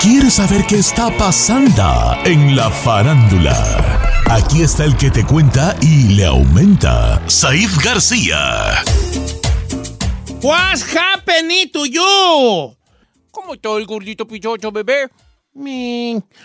¿Quieres saber qué está pasando en la farándula? Aquí está el que te cuenta y le aumenta, Saif García. What's happening to you? ¿Cómo está el gordito pichocho, bebé?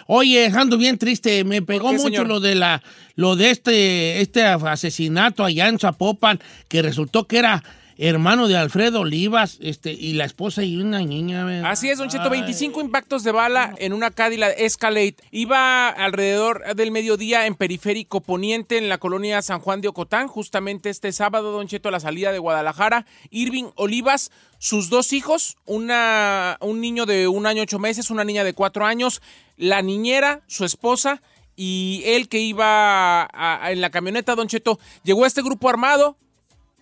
Oye, ando bien triste. Me pegó qué, mucho señor? lo de la, lo de este, este asesinato allá en Zapopan, que resultó que era hermano de Alfredo Olivas, este, y la esposa y una niña. ¿verdad? Así es, Don Cheto, 25 impactos de bala en una Cadillac Escalade. Iba alrededor del mediodía en periférico poniente en la colonia San Juan de Ocotán, justamente este sábado, Don Cheto, a la salida de Guadalajara. Irving Olivas, sus dos hijos, una, un niño de un año ocho meses, una niña de cuatro años, la niñera, su esposa y él que iba a- a- en la camioneta, Don Cheto, llegó a este grupo armado,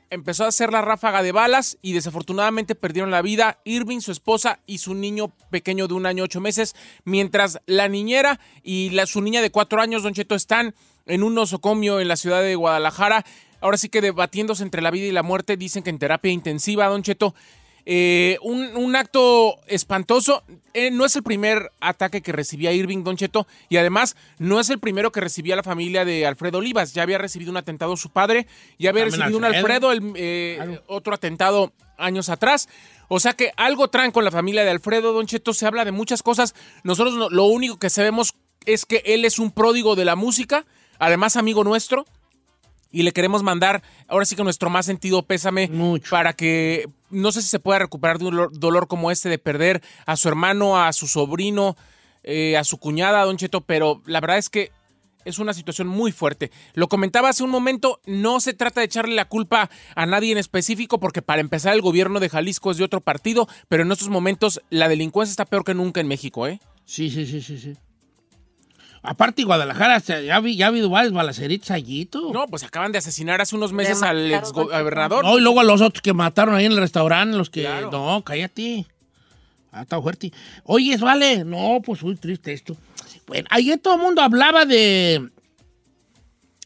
empezó a hacer la ráfaga de balas y desafortunadamente perdieron la vida Irving, su esposa y su niño pequeño de un año ocho meses, mientras la niñera y la, su niña de cuatro años, Don Cheto, están en un nosocomio en la ciudad de Guadalajara. Ahora sí que debatiéndose entre la vida y la muerte, dicen que en terapia intensiva, Don Cheto. Eh, un, un acto espantoso. Eh, no es el primer ataque que recibía Irving Don Cheto y además no es el primero que recibía la familia de Alfredo Olivas. Ya había recibido un atentado su padre, ya había También recibido un Alfredo. El, eh, otro atentado años atrás. O sea que algo traen con la familia de Alfredo Don Cheto. Se habla de muchas cosas. Nosotros no- lo único que sabemos es que él es un pródigo de la música, además amigo nuestro y le queremos mandar ahora sí que nuestro más sentido pésame para que no sé si se pueda recuperar de un dolor, dolor como este de perder a su hermano, a su sobrino, eh, a su cuñada, Don Cheto, pero la verdad es que es una situación muy fuerte. Lo comentaba hace un momento, no se trata de echarle la culpa a nadie en específico, porque para empezar el gobierno de Jalisco es de otro partido, pero en estos momentos la delincuencia está peor que nunca en México, ¿eh? Sí, sí, sí, sí, sí. Aparte, Guadalajara, ya, vi- ya ha habido varios balaceritos allí, tú. No, pues acaban de asesinar hace unos meses al ex gobernador. No, y luego a los otros que mataron ahí en el restaurante, los que... No, cállate. Ah, está fuerte. Oye, vale. No, pues muy triste esto. Bueno, ayer todo el mundo hablaba de...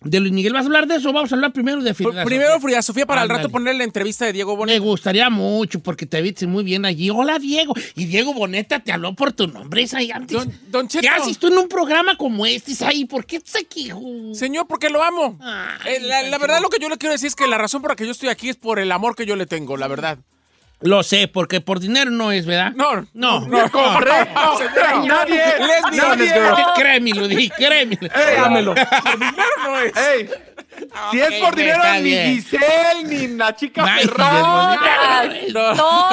De Luis Miguel, ¿vas a hablar de eso? Vamos a hablar primero de Frida Primero, Frida Sofía, para al Ándale. rato poner la entrevista de Diego Boneta. Me gustaría mucho porque te viste muy bien allí. Hola, Diego. Y Diego Boneta te habló por tu nombre, antes. Don Cheto. ¿Qué haces tú en un programa como este, Isaí? ¿Por qué estás aquí? Señor, porque lo amo. Eh, la, la verdad, lo que yo le quiero decir es que la razón por la que yo estoy aquí es por el amor que yo le tengo, la verdad. Lo sé, porque por dinero no es, ¿verdad? No, no. no. Nadie, Let's be nadie. honest, girl. Créemelo, dije, créemelo. Ey, Dámelo. Por dinero no es. Ey, si es por dinero, ni bien. Giselle, ni la chica Ferrari. No.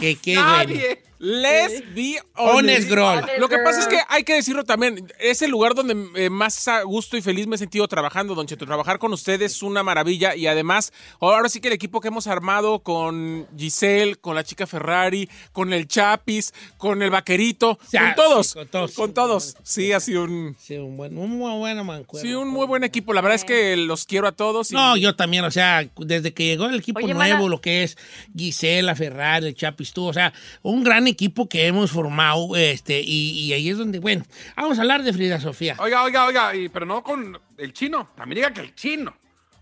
Qué bueno. Let's be Honest girl. Lo que pasa es que hay que decirlo también, es el lugar donde eh, más a gusto y feliz me he sentido trabajando, Don Cheto. Trabajar con ustedes es una maravilla y además, ahora sí que el equipo que hemos armado con Giselle, con la chica Ferrari, con el Chapis, con el Vaquerito, con todos. sí, con todos. Con todos. Sí, ha sido un, Sí, un, buen, un muy bueno mancuerno. sí, un muy buen equipo. La verdad es que los quiero a todos. y- No, yo también, o sea, desde que llegó el equipo Oye, nuevo, mana. lo que es Gisela, Ferrari, el Chapis, tú, o sea, un gran equipo que hemos formado, este, y, y ahí es donde, bueno, vamos a hablar de Frida Sofía. Oiga, oiga, oiga, y- pero no con el chino. También diga que el chino.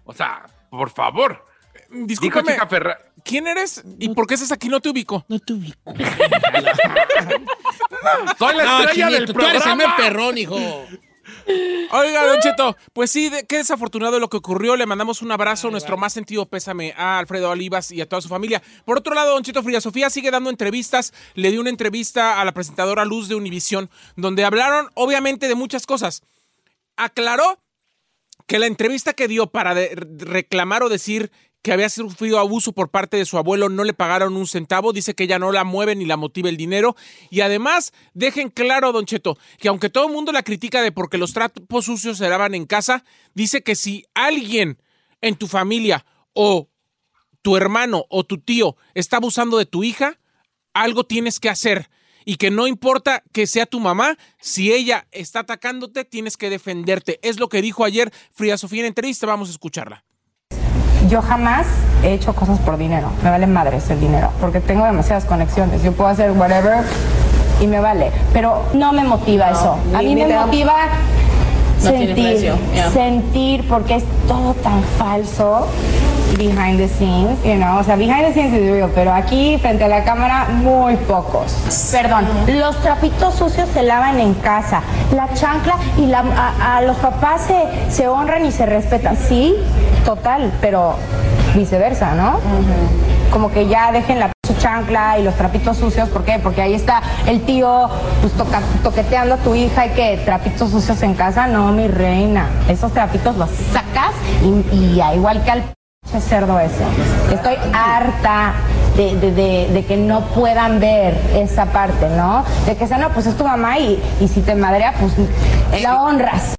O sea, por favor. Discúlpame. ¿quién eres y por qué estás aquí? No te ubico. No te ubico. Soy la No, estrella del Chinito, tú eres el programa. perrón, hijo. Oiga, Don Cheto, pues sí, qué desafortunado lo que ocurrió. Le mandamos un abrazo, nuestro más sentido pésame a Alfredo Olivas y a toda su familia. Por otro lado, Don Cheto Fría Sofía sigue dando entrevistas. Le dio una entrevista a la presentadora Luz de Univisión, donde hablaron obviamente de muchas cosas. Aclaró que la entrevista que dio para reclamar o decir que había sufrido abuso por parte de su abuelo, no le pagaron un centavo, dice que ella no la mueve ni la motiva el dinero. Y además, dejen claro, Don Cheto, que aunque todo el mundo la critica de porque los trapos sucios se daban en casa, dice que si alguien en tu familia o tu hermano o tu tío está abusando de tu hija, algo tienes que hacer. Y que no importa que sea tu mamá, si ella está atacándote, tienes que defenderte. Es lo que dijo ayer Frida Sofía en entrevista. Vamos a escucharla yo jamás he hecho cosas por dinero. Me vale madres el dinero, porque tengo demasiadas conexiones. Yo puedo hacer whatever y me vale. Pero no me motiva eso. A mí me motiva sentir, sentir, porque es todo tan falso behind the scenes, you know, o sea, behind the scenes is real, pero aquí frente a la cámara muy pocos. Perdón, los trapitos sucios se lavan en casa, la chancla y la, a, los papás se, se honran y se respetan, sí, total, pero viceversa, ¿no? Como que ya dejen la chancla y los trapitos sucios, ¿por qué? Porque ahí está el tío pues, toqueteando a tu hija y que trapitos sucios en casa, no, mi reina, esos trapitos los sacas y, y igual que al cerdo ese. Estoy harta de, que no puedan ver esa parte, ¿no? De que sea, no, pues es tu mamá y, y si te madrea, pues la honras.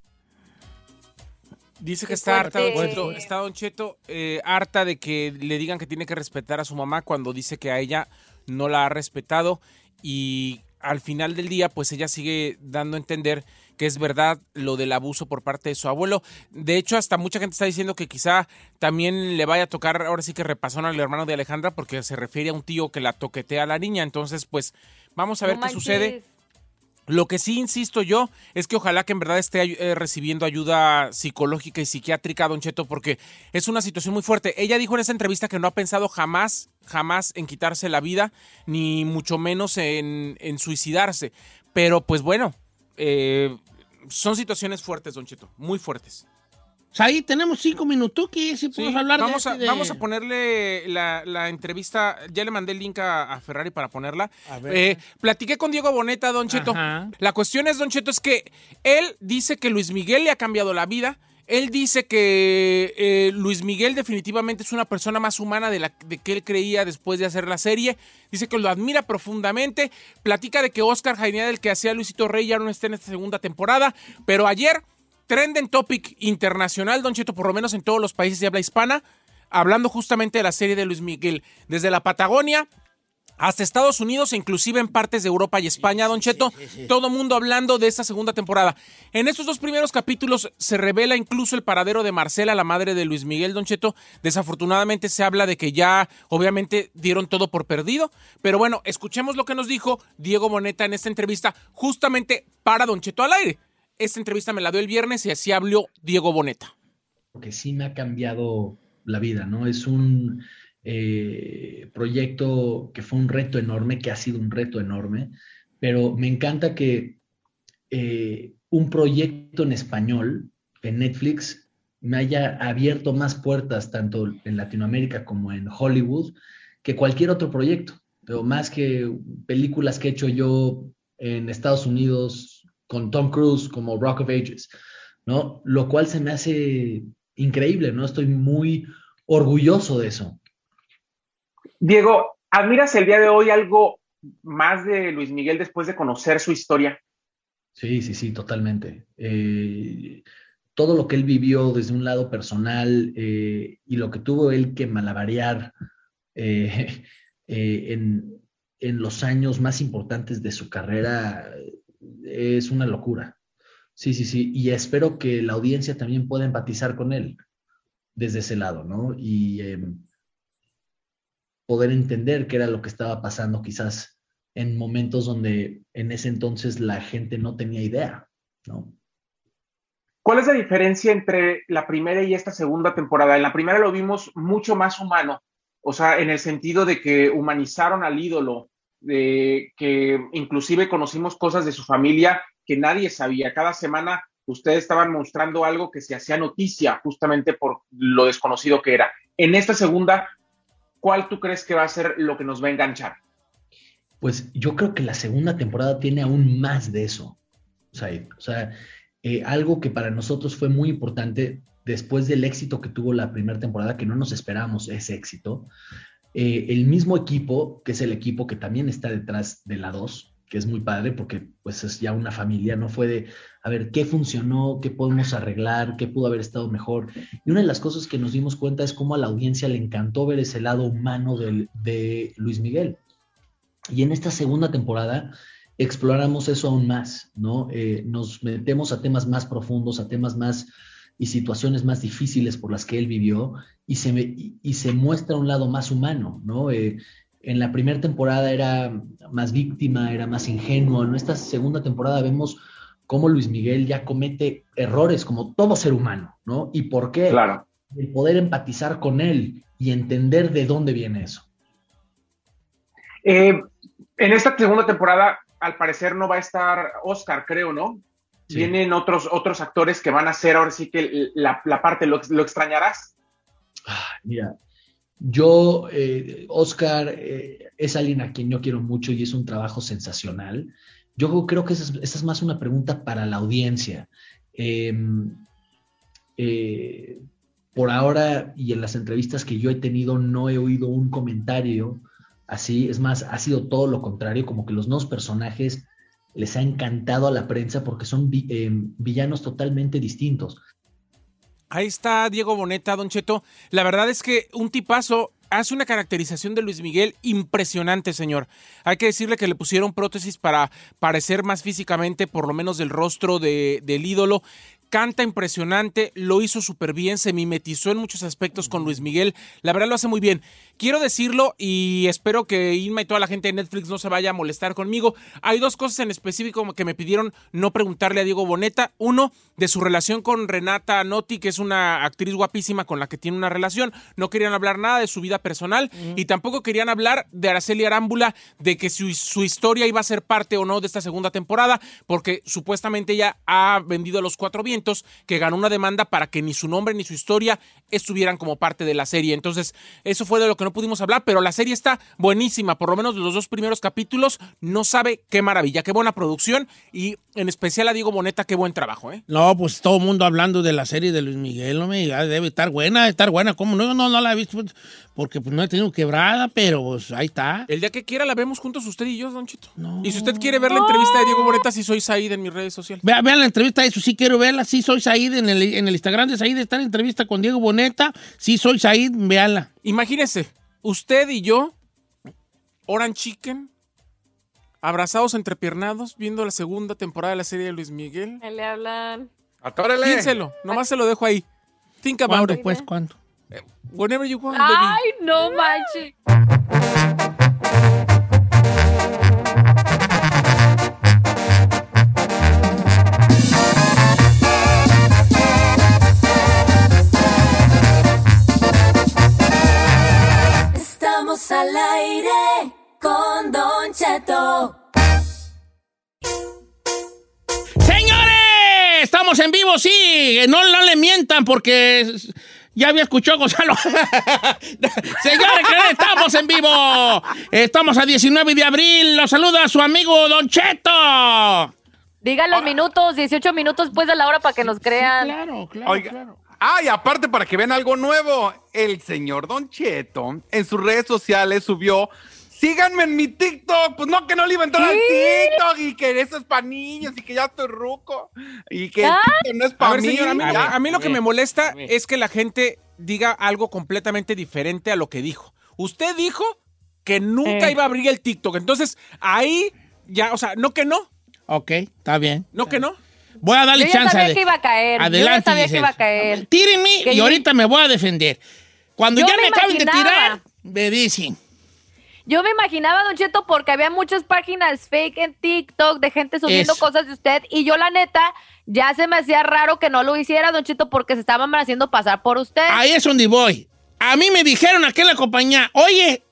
Dice que está harta, Don Cheto, está Don Cheto eh, harta de que le digan que tiene que respetar a su mamá cuando dice que a ella no la ha respetado y al final del día pues ella sigue dando a entender que es verdad lo del abuso por parte de su abuelo. De hecho, hasta mucha gente está diciendo que quizá también le vaya a tocar, ahora sí que repasó al hermano de Alejandra, porque se refiere a un tío que la toquetea a la niña. Entonces, pues vamos a ver qué sucede. Lo que sí insisto yo es que ojalá que en verdad esté eh, recibiendo ayuda psicológica y psiquiátrica, Don Cheto, porque es una situación muy fuerte. Ella dijo en esa entrevista que no ha pensado jamás, jamás en quitarse la vida, ni mucho menos en, en suicidarse. Pero pues bueno, eh, son situaciones fuertes, Don Cheto, muy fuertes. Ahí tenemos cinco minutos que si podemos hablar vamos de, a, Vamos a ponerle la, entrevista, ya le mandé el link a, Ferrari para ponerla. Eh, platiqué con Diego Boneta, Don Cheto. La cuestión es, Don Cheto, es que él dice que Luis Miguel le ha cambiado la vida. Él dice que eh, Luis Miguel definitivamente es una persona más humana de la que él creía después de hacer la serie. Dice que lo admira profundamente. Platica de que Oscar Jainea, el que hacía Luisito Rey, ya no está en esta segunda temporada. Pero ayer trending topic internacional, Don Cheto, por lo menos en todos los países de habla hispana, hablando justamente de la serie de Luis Miguel. Desde la Patagonia hasta Estados Unidos e inclusive en partes de Europa y España, Don Cheto, todo mundo hablando de esta segunda temporada. En estos dos primeros capítulos se revela incluso el paradero de Marcela, la madre de Luis Miguel, Don Cheto. Desafortunadamente se habla de que ya obviamente dieron todo por perdido, pero bueno, escuchemos lo que nos dijo Diego Boneta en esta entrevista justamente para Don Cheto al aire. Esta entrevista me la dio el viernes y así habló Diego Boneta. Que sí me ha cambiado la vida, ¿no? Es un eh, proyecto que fue un reto enorme, que ha sido un reto enorme, pero me encanta que eh, un proyecto en español en Netflix me haya abierto más puertas tanto en Latinoamérica como en Hollywood que cualquier otro proyecto, pero más que películas que he hecho yo en Estados Unidos, con Tom Cruise como Rock of Ages, ¿no? Lo cual se me hace increíble, ¿no? Estoy muy orgulloso de eso. Diego, ¿admiras el día de hoy algo más de Luis Miguel después de conocer su historia? Sí, sí, sí, totalmente. Eh, todo lo que él vivió desde un lado personal eh, y lo que tuvo él que malabarear eh, en, en, los años más importantes de su carrera es una locura. Sí, sí, sí. Y espero que la audiencia también pueda empatizar con él desde ese lado, ¿no? Y em, poder entender qué era lo que estaba pasando quizás en momentos donde en ese entonces la gente no tenía idea, ¿no? ¿Cuál es la diferencia entre la primera y esta segunda temporada? En la primera lo vimos mucho más humano, o sea, en el sentido de que humanizaron al ídolo, de que inclusive conocimos cosas de su familia que nadie sabía. Cada semana ustedes estaban mostrando algo que se hacía noticia justamente por lo desconocido que era. En esta segunda, ¿cuál tú crees que va a ser lo que nos va a enganchar? Pues yo creo que la segunda temporada tiene aún más de eso. Sea, o sea eh, algo que para nosotros fue muy importante después del éxito que tuvo la primera temporada, que no nos esperábamos ese éxito, eh, el mismo equipo, que es el equipo que también está detrás de la 2, que es muy padre porque pues es ya una familia, no fue de, a ver, ¿qué funcionó? ¿Qué podemos arreglar? ¿Qué pudo haber estado mejor? Y una de las cosas que nos dimos cuenta es cómo a la audiencia le encantó ver ese lado humano de Luis Miguel. Y en esta segunda temporada exploramos eso aún más, ¿no? Eh, nos metemos a temas más profundos, a temas más y situaciones más difíciles por las que él vivió y se, y, se muestra un lado más humano, ¿no? Eh, en la primera temporada era más víctima, era más ingenuo. En esta segunda temporada vemos cómo Luis Miguel ya comete errores como todo ser humano, ¿no? ¿Y por qué? Claro. El poder empatizar con él y entender de dónde viene eso. Eh, en esta segunda temporada, al parecer no va a estar Oscar, creo, ¿no? Vienen otros, otros actores que van a hacer ahora sí que la, parte, ¿lo, extrañarás? Ah, mira, yo, eh, Oscar, eh, es alguien a quien yo quiero mucho y es un trabajo sensacional. Yo creo que esa es, más una pregunta para la audiencia. Em, eh, por ahora y en las entrevistas que yo he tenido no he oído un comentario así, es más, ha sido todo lo contrario, como que los nuevos personajes les ha encantado a la prensa porque son eh, villanos totalmente distintos. Ahí está Diego Boneta, Don Cheto. La verdad es que un tipazo hace una caracterización de Luis Miguel impresionante, señor. Hay que decirle que le pusieron prótesis para parecer más físicamente, por lo menos del rostro de, del ídolo canta impresionante, lo hizo súper bien, se mimetizó en muchos aspectos con Luis Miguel, la verdad lo hace muy bien. Quiero decirlo y espero que Inma y toda la gente de Netflix no se vaya a molestar conmigo. Hay dos cosas en específico que me pidieron no preguntarle a Diego Boneta. Uno, de su relación con Renata Notti, que es una actriz guapísima con la que tiene una relación. No querían hablar nada de su vida personal y tampoco querían hablar de Araceli Arámbula, de que su, su historia iba a ser parte o no de esta segunda temporada, porque supuestamente ella ha vendido los cuatro vientos, que ganó una demanda para que ni su nombre ni su historia estuvieran como parte de la serie. Entonces, eso fue de lo que no pudimos hablar, pero la serie está buenísima, por lo menos los dos primeros capítulos, no sabe qué maravilla, qué buena producción y en especial a Diego Boneta, qué buen trabajo, ¿eh? No, pues todo el mundo hablando de la serie de Luis Miguel, no me debe estar buena, estar buena, ¿cómo no? No, no la he visto pues, porque pues no he tenido quebrada, pero pues, ahí está. El día que quiera la vemos juntos usted y yo, Don Chito. Y si usted quiere ver la entrevista de Diego Boneta, si soy Said en mis redes sociales. Vean, la entrevista, eso sí quiero verla, sí soy Said en el, en el Instagram de Said está en entrevista con Diego Boneta, sí soy Said, véanla. Imagínese, usted y yo, Oran Chicken, abrazados entrepiernados, viendo la segunda temporada de la serie de Luis Miguel. Le hablan. Atórele. Piénselo, nomás se lo dejo ahí. Think about ¿Cuándo, pues, cuándo? Whenever you want, Ay, no manches. Sí. No, no le mientan porque ya había escuchado Gonzalo. Señores, estamos en vivo. Estamos a 19 de abril. Los saluda su amigo Don Cheto. Diga los minutos, 18 minutos después de la hora para que nos crean. claro, claro, claro. Ah, y aparte, para que vean algo nuevo, el señor Don Cheto en sus redes sociales subió síganme en mi TikTok. Pues no, que no le iba a entrar al TikTok y que eso es para niños y que ya estoy ruco y que no es para mí. a, mí lo que me molesta es que la gente diga algo completamente diferente a lo que dijo. Usted dijo que nunca Eh. iba a abrir el TikTok. Entonces, ahí ya, o sea, no que no. Ok, está bien. No que no. Voy a darle Yo ya chance sabía de- que iba a caer. Adelante, Yo ya sabía que iba a caer. Tírenme Que y yo- ahorita me voy a defender. Cuando Yo ya me, me acaben de tirar, me dicen. Yo me imaginaba, Don Cheto, porque había muchas páginas fake en TikTok de gente subiendo Eso. cosas de usted. Y yo, la neta, ya se me hacía raro que no lo hiciera, Don Cheto, porque se estaban haciendo pasar por usted. Ahí es donde voy. A mí me dijeron aquí en la compañía, oye,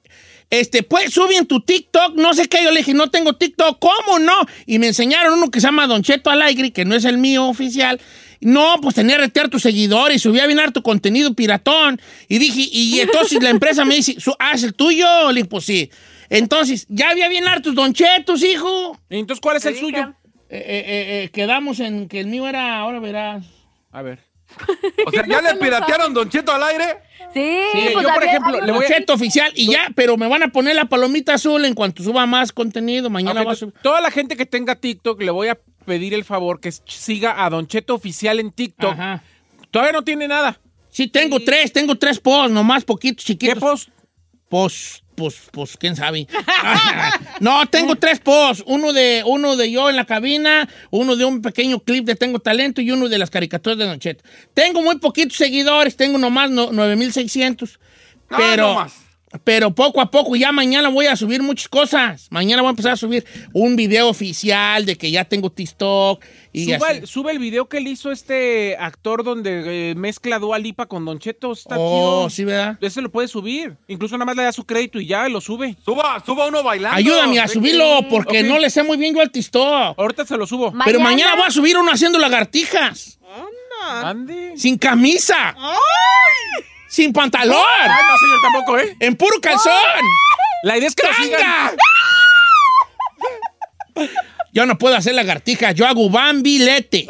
este, pues sube en tu TikTok, no sé qué. Yo le dije, no tengo TikTok, ¿cómo no? Y me enseñaron uno que se llama Don Cheto Alegre, que no es el mío oficial. No, pues tenía que retear tus seguidores, subía bien tu contenido piratón. Y dije, y entonces la empresa me dice, "Su- ah, es el tuyo. Le dije, pues sí. Entonces, ya había bien hartos Don Chetos, hijo. Entonces, ¿cuál es el suyo? Eh, eh, eh, quedamos en que el mío era, ahora verás. A ver. O sea, ¿ya le piratearon Don Cheto al aire? Sí, Sí, pues yo, por había- ejemplo, había le voy a- Don Cheto oficial y ya, pero me van a poner la palomita azul en cuanto suba más contenido. Mañana va a subir. toda la gente que tenga TikTok le voy a pedir el favor que siga a Don Cheto Oficial en TikTok. Ajá. Todavía no tiene nada. Sí, tengo tres, tengo tres posts, nomás poquitos, ¿Qué chiquitos. post? Pues, pues, pues, quién sabe. no, tengo tres posts. Uno de, uno de yo en la cabina, uno de un pequeño clip de Tengo Talento y uno de las caricaturas de Don Cheto. Tengo muy poquitos seguidores, tengo nomás no- 9600. Ah, Pero, no más. Pero poco a poco, ya mañana voy a subir muchas cosas. Mañana voy a empezar a subir un video oficial de que ya tengo TikTok. Y Suba así. el, sube el video que le hizo este actor donde eh, mezcla Dua Lipa con Don Cheto. Está Oh, chido. sí, ¿verdad? Ese lo puede subir. Incluso nada más le da su crédito y ya lo sube. Suba, suba uno bailando. Ayúdame a subirlo porque no le sé muy bien yo al TikTok. Ahorita se lo subo. Pero Mañana- voy a subir uno haciendo lagartijas. Ande. Sin camisa. Sin pantalón. Ay, no, señor, tampoco, ¿eh? En puro calzón. La idea es que lo sigan. ¡Tanga! Yo no puedo hacer lagartijas, yo hago bambilete.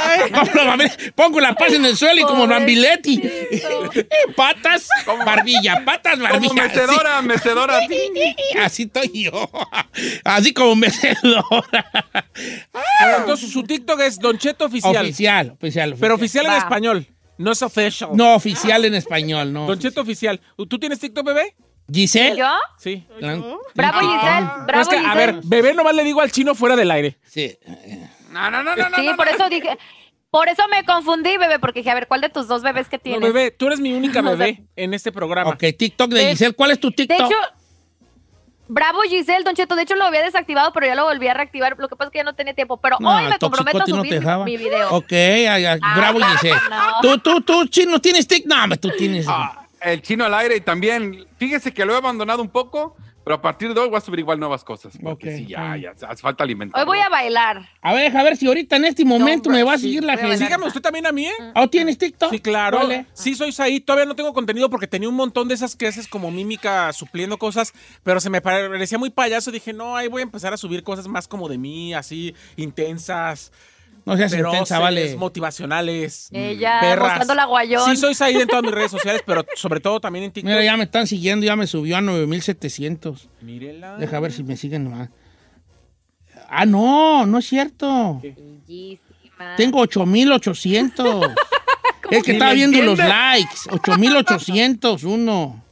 Pongo la paz en el suelo y como bambileti. patas, barbilla, patas, barbilla. Como mecedora, mecedora. Así, así estoy yo. Así como mecedora. Pero entonces su TikTok es Don Cheto Oficial. Oficial, oficial. Pero oficial en español. No es official. No, oficial en español, no. Don Cheto Oficial. ¿Tú tienes TikTok, bebé? Giselle. ¿Yo? Sí. Bravo, Giselle. No, Bravo, es que, a Giselle. ver, bebé nomás le digo al chino fuera del aire. Sí. No, no, no, no, no. Sí, no, por no. eso dije. Por eso me confundí, bebé, porque dije, a ver, ¿cuál de tus dos bebés que No, tienes? bebé, tú eres mi única O sea, bebé en este programa. Ok, TikTok de De- Giselle. ¿Cuál es tu De TikTok? hecho, bravo Giselle, Don Cheto. De hecho, lo había desactivado, pero ya lo volví a reactivar. Lo que pasa es que ya no tenía tiempo. Pero No, hoy me comprometo a no subir mi- video. Ok, ay, ay, bravo, Ah, Giselle. no. Tú, tú, tú, chino, ¿tienes TikTok? No, tú tienes. Ah, el chino al aire y también, fíjese que lo he abandonado un poco, pero a partir de hoy voy a subir igual nuevas cosas. Porque Ok, sí, ya, ya, hace falta alimentar. Hoy voy a bailar. A ver, a ver si ahorita en este momento No, me va a sí, seguir la gente. Sígame usted también a mí, ¿eh? ¿Oh, tienes TikTok? Sí, claro. Vale. Sí, soy ahí. Todavía no tengo contenido porque tenía un montón de esas que haces como mímica supliendo cosas, pero se me parecía muy payaso. Dije, no, ahí voy a empezar a subir cosas más como de mí, así, intensas, No seas intensa, vale. motivacionales. Ella perras. mostrando la guayón. Sí, soy Said en todas mis redes sociales, pero sobre todo también en TikTok. Mira, ya me están siguiendo, ya me subió a 9700. Mírela. Deja ver si me siguen más. Ah, no, no es cierto. Bellísima. Tengo 8800. es que estaba viendo los likes. 8801.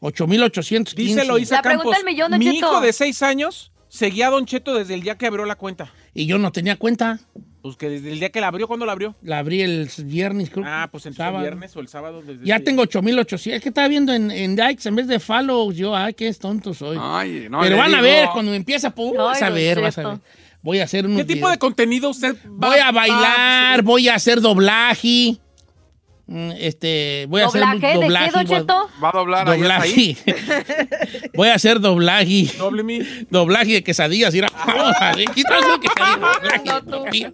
8815. Dice Loisa La pregunta Campos, del millón, Don mi Cheto. hijo de seis años seguía a Don Cheto desde el día que abrió la cuenta. Y yo no tenía cuenta. Pues que desde el día que la abrió, ¿cuándo la abrió? La abrí el viernes, creo. Ah, pues el sábado. viernes o el sábado. Desde Ya tengo 8800. Es que estaba viendo en, en likes en vez de follows. Yo, ay, qué tonto soy. Ay, no, Pero van a ver, cuando me empieza, pues, Ay, vas a ver, vas a ver. Voy a hacer unos ¿Qué tipo de contenido usted va Voy a bailar, voy a hacer doblaje. Mm, Este, voy a hacer ¿Doblaje? ¿De qué, doblaje. Va a doblar ahí, ahí. Doblaje. voy a hacer doblaje. Doble mi. Doblaje de quesadillas. Mira, vamos a. Doblaje tortilla.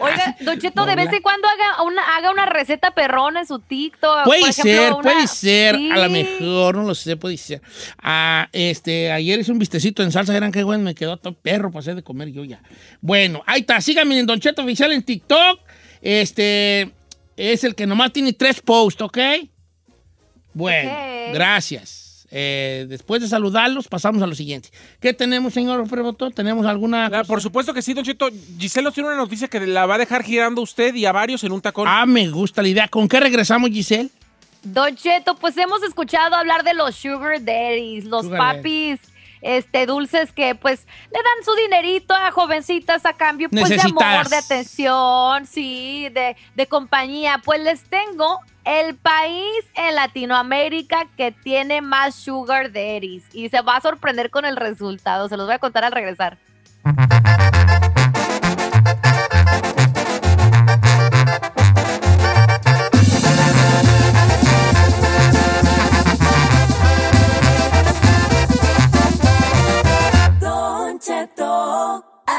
Oiga, Don Cheto, de vez en cuando haga una, haga una receta perrona en su TikTok. Puede Por ejemplo, ser, una- puede ser, a lo mejor, no lo sé, puede ser. Ah, este, ayer hice un vistecito en salsa, eran qué bueno, me quedó todo perro para hacer de comer yo ya. Bueno, ahí está, síganme en Don Cheto Oficial en TikTok. Este, es el que nomás tiene tres posts, ¿ok? Bueno, gracias. Eh, después de saludarlos, pasamos a lo siguiente. ¿Qué tenemos, señor Preboto? ¿Tenemos alguna por supuesto que sí, Don Cheto. Giselle nos tiene una noticia que la va a dejar girando usted y a varios en un tacón. Ah, me gusta la idea. ¿Con qué regresamos, Giselle? Don Cheto, pues hemos escuchado hablar de los sugar daddies, los Sugar papis este dulces que pues le dan su dinerito a jovencitas a cambio pues de amor, de atención, sí, de, de compañía. Pues les tengo el país en Latinoamérica que tiene más sugar daddies y se va a sorprender con el resultado. Se los voy a contar al regresar.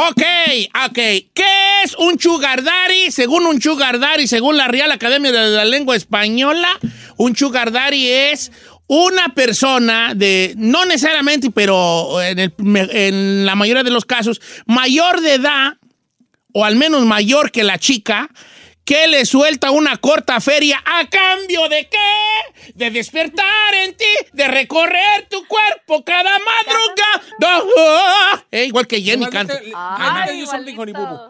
Ok, ok. ¿Qué es un sugar daddy? Según un sugar daddy, según la Real Academia de la Lengua Española, un sugar daddy es una persona de, no necesariamente, pero en, el- en la mayoría de los casos, mayor de edad, o al menos mayor que la chica, que le suelta una corta feria a cambio de qué? De despertar en ti, de recorrer tu cuerpo cada madrugada. Eh, igual que Jenny canta.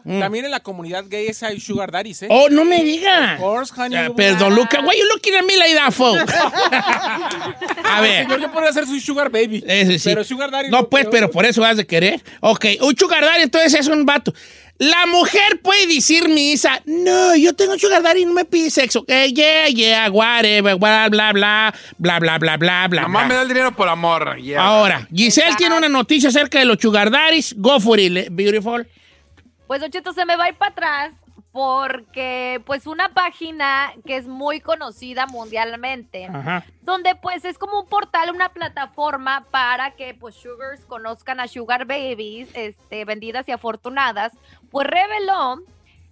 Mm. También en la comunidad gay hay sugar daddies, ¿eh? Oh, no me diga. Of course, honey Ya, boo boo. Perdón, Luca. Why you looking at me like that, folks? A ver. Señor, yo podría ser su sugar baby. Ese sí. Pero sugar daddy No, pues, pero por eso has de querer. Ok, un sugar daddy entonces es un vato. La mujer puede decir misa, no, yo tengo sugar daddy y no me pide sexo. Eh, yeah, yeah, whatever, bla, bla, bla, bla, bla, bla, bla, bla. Nomás me da el dinero por amor. yeah. Ahora, Giselle tiene una noticia acerca de los sugar daddies. Go for it, beautiful. Pues Don Cheto se me va a ir para atrás porque pues una página que es muy conocida mundialmente, Ajá. donde pues es como un portal, una plataforma para que pues sugars conozcan a sugar babies, este, vendidas y afortunadas, pues reveló,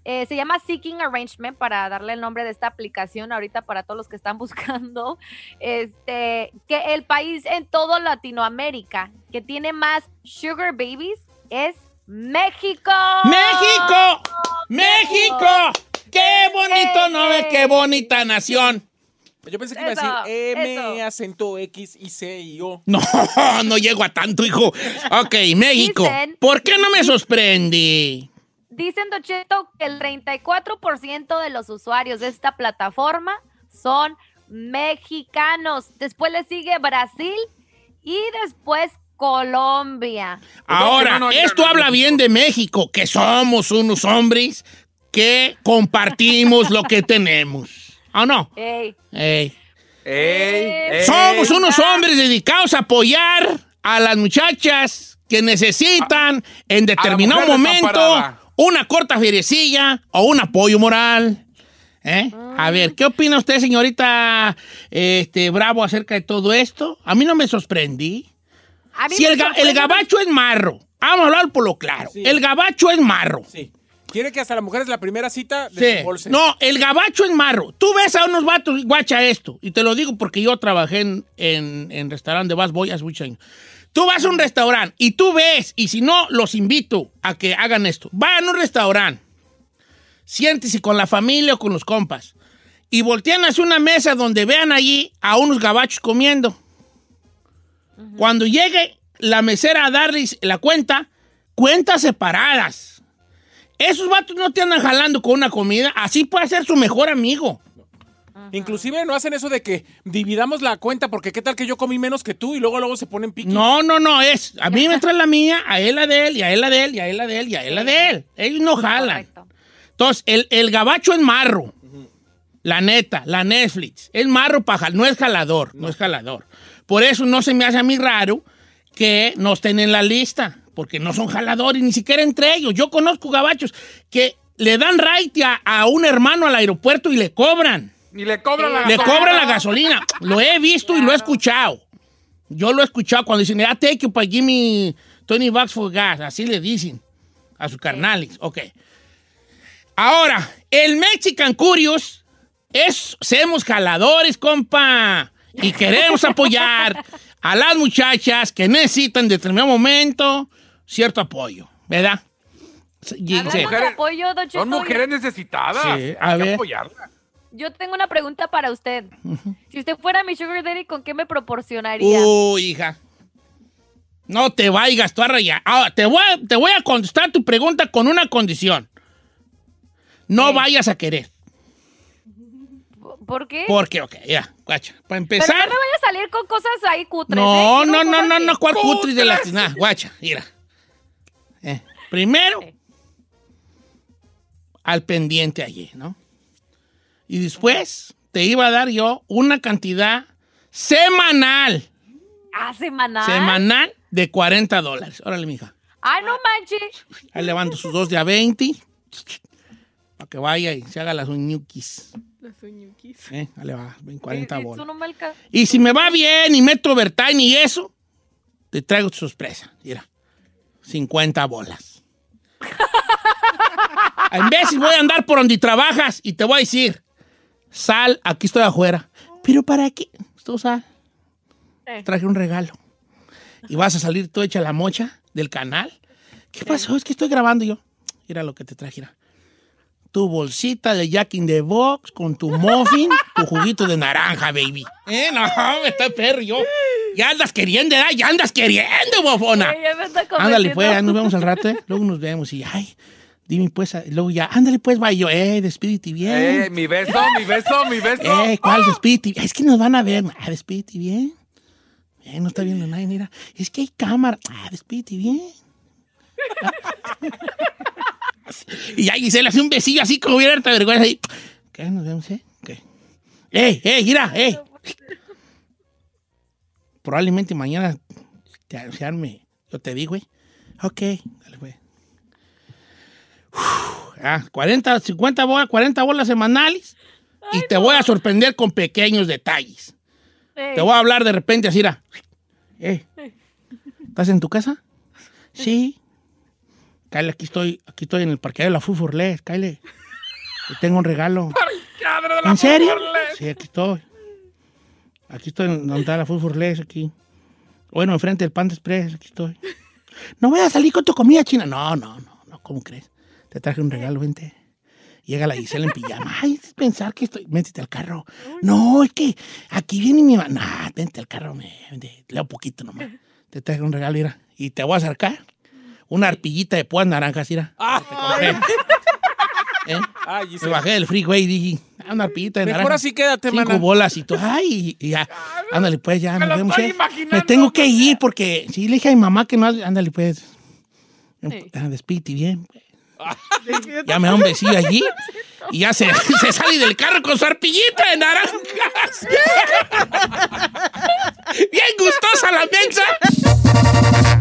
eh, se llama Seeking Arrangement para darle el nombre de esta aplicación ahorita para todos los que están buscando, este, que el país en todo Latinoamérica que tiene más sugar babies es México. ¡México! ¡México! ¡Qué bonito nombre! ¡Qué bonita nación! Yo pensé que iba a decir M, eso. acento X, I, C y O. No, no llego a tanto, hijo. Ok, México. Dicen- ¿Por qué no me sorprende? Dicen, Don Cheto, que el 34% de los usuarios de esta plataforma son mexicanos. Después le sigue Brasil y después Colombia. Ahora, no, no, esto no, habla no. bien de México, que somos unos hombres que compartimos lo que tenemos. ¿O no? Ey, Ey. Ey, ey. Somos unos hombres dedicados a apoyar a las muchachas que necesitan en determinado momento desamparada. una corta feriecilla o un apoyo moral. ¿Eh? A ver, ¿qué opina usted, señorita este, Bravo, acerca de todo esto? A mí no me sorprendí. Si el, ga- el gabacho es marro, vamos a hablar por lo claro. Sí. El gabacho es marro. Sí. Quiere que hasta la mujer es la primera cita Sí. desembolse. No, el gabacho en marro. Tú ves a unos vatos, guacha esto, y te lo digo porque yo trabajé en, en, en restaurante de Bass Boy hace muchos años. Tú vas a un restaurante y tú ves, y si no, los invito a que hagan esto. Vayan a un restaurante, siéntese con la familia o con los compas, y voltean hacia una mesa donde vean allí a unos gabachos comiendo. Cuando llegue la mesera a darles la cuenta, cuentas separadas. Esos vatos no te andan jalando con una comida, así puede ser su mejor amigo. Inclusive no hacen eso de que dividamos la cuenta porque qué tal que yo comí menos que tú y luego luego se ponen piqui. No, no, no, es. A mí me trae la mía, a él la de él, y a él la de él, y a él la de él, y a él la de él. Ellos no jalan. Entonces, el, el gabacho es marro. La neta, la Netflix. Es marro para no es jalador, no. es jalador. Por eso no se me hace a mí raro que no estén en la lista, porque no son jaladores, ni siquiera entre ellos. Yo conozco gabachos que le dan right a, a un hermano al aeropuerto y le cobran. Y le cobran la Le gasolina. cobran la gasolina. Lo he visto y lo he escuchado. Yo lo he escuchado cuando dicen, ah, take you para give me 20 bucks for gas. Así le dicen a sus carnales. Ok. Ahora, el Mexican Curious es, seamos jaladores, compa. Y queremos apoyar a las muchachas que necesitan en determinado momento cierto apoyo, ¿verdad? Y- Hablando sí. de apoyo, Don Cheto, Son mujeres necesitadas. Sí, a Hay que ver. apoyarlas. Yo tengo una pregunta para usted. Si usted fuera mi sugar daddy, ¿con qué me proporcionaría? Uy, hija. No te vayas tú a rayar. Ahora, te voy a, te voy a contestar tu pregunta con una condición. No vayas a querer. ¿Por qué? Porque, ok, ya, guacha. Para Pero empezar. no me vaya a salir con cosas ahí cutres. No, ¿eh? no, no, no, no, ¿cuál cutris de la nada, guacha, mira. Eh, primero, al pendiente allí, ¿no? Y después te iba a dar yo una cantidad semanal, Ah, semanal. semanal de 40 dólares. Órale, mija. Ay, no manches. Ahí levanto sus dos de a 20 para que vaya y se haga las uñuquis. Las uñuquis. ¿eh? Ahí le va, ven 40 Eso bolas. no me alcanza. Y si me va bien y meto overtime y eso, te traigo tu sorpresa. Mira, 50 bolas. En veces voy a andar por donde trabajas y te voy a decir, sal, aquí estoy afuera. ¿Pero para qué? Tú sal. Traje un regalo. Y vas a salir tú hecha la mocha del canal. ¿Qué pasó? Es que estoy grabando yo. Mira lo que te traje. mira. Tu bolsita de Jack in the Box con tu muffin, tu juguito de naranja, baby. Eh, no, me está perro yo. Ya andas queriendo, ¿verdad? Ya andas queriendo, bofona. Ya me está Ándale, pues, ya nos vemos al rato, ¿eh? Luego nos vemos y, ay, dime, pues, a- luego ya, ándale, pues, va yo, eh, despídete bien. Eh, mi beso, mi beso, mi beso. Eh, ¿cuál despídete? Es que nos van a ver. Ah, despídete bien. Eh, no está viendo nadie, mira. Es que hay cámara. Ah, despídete bien. y ya Gisela hace un besillo así como hubiera harta vergüenza. ahí. ¿Qué? Nos vemos, ¿eh? ¿Qué? ¡Ey, ey, mira, ey! Probablemente mañana te, se arme. Yo te digo, ¿eh? Ok, dale, pues. Uf, ah, 40, 50 bolas, 40 bolas semanales y te voy a sorprender con pequeños detalles. Te voy a hablar de repente así, mira. Eh, ¿Estás en tu casa? Sí. Kyle, aquí estoy, aquí estoy en el parqueo de la Fufurles, Kyle. Te tengo un regalo. ¿En serio? Sí, aquí estoy. Aquí estoy en donde está la Fufurles, aquí. Bueno, enfrente del Panda Express, aquí estoy. No voy a salir con tu comida china. No, no, no, no, ¿cómo crees? Te traje un regalo, vente. Llega la Gisela en pijama. Ay, pensar que estoy. Métete al carro. No, es que aquí viene mi mamá. Nah, vente al carro, me, vente. leo poquito nomás. Te traje un regalo, mira. Y te voy a acercar una arpillita de púas naranjas, mira. Compré. ¿Eh? Ay, Me bajé del freeway y dije, ah, una arpillita de Mejor naranja. así quédate, Cinco mana. bolas y todo. Ay, y ya. Ándale, pues, ya. Me nos vemos, estoy ¿eh? Me tengo que ir porque sí le dije a mi mamá que no. Ándale, pues. Ah, Despídete bien. pues. Ya me da un besillo allí y ya se, se sale del carro con su arpillita de naranjas. Bien gustosa la mensa.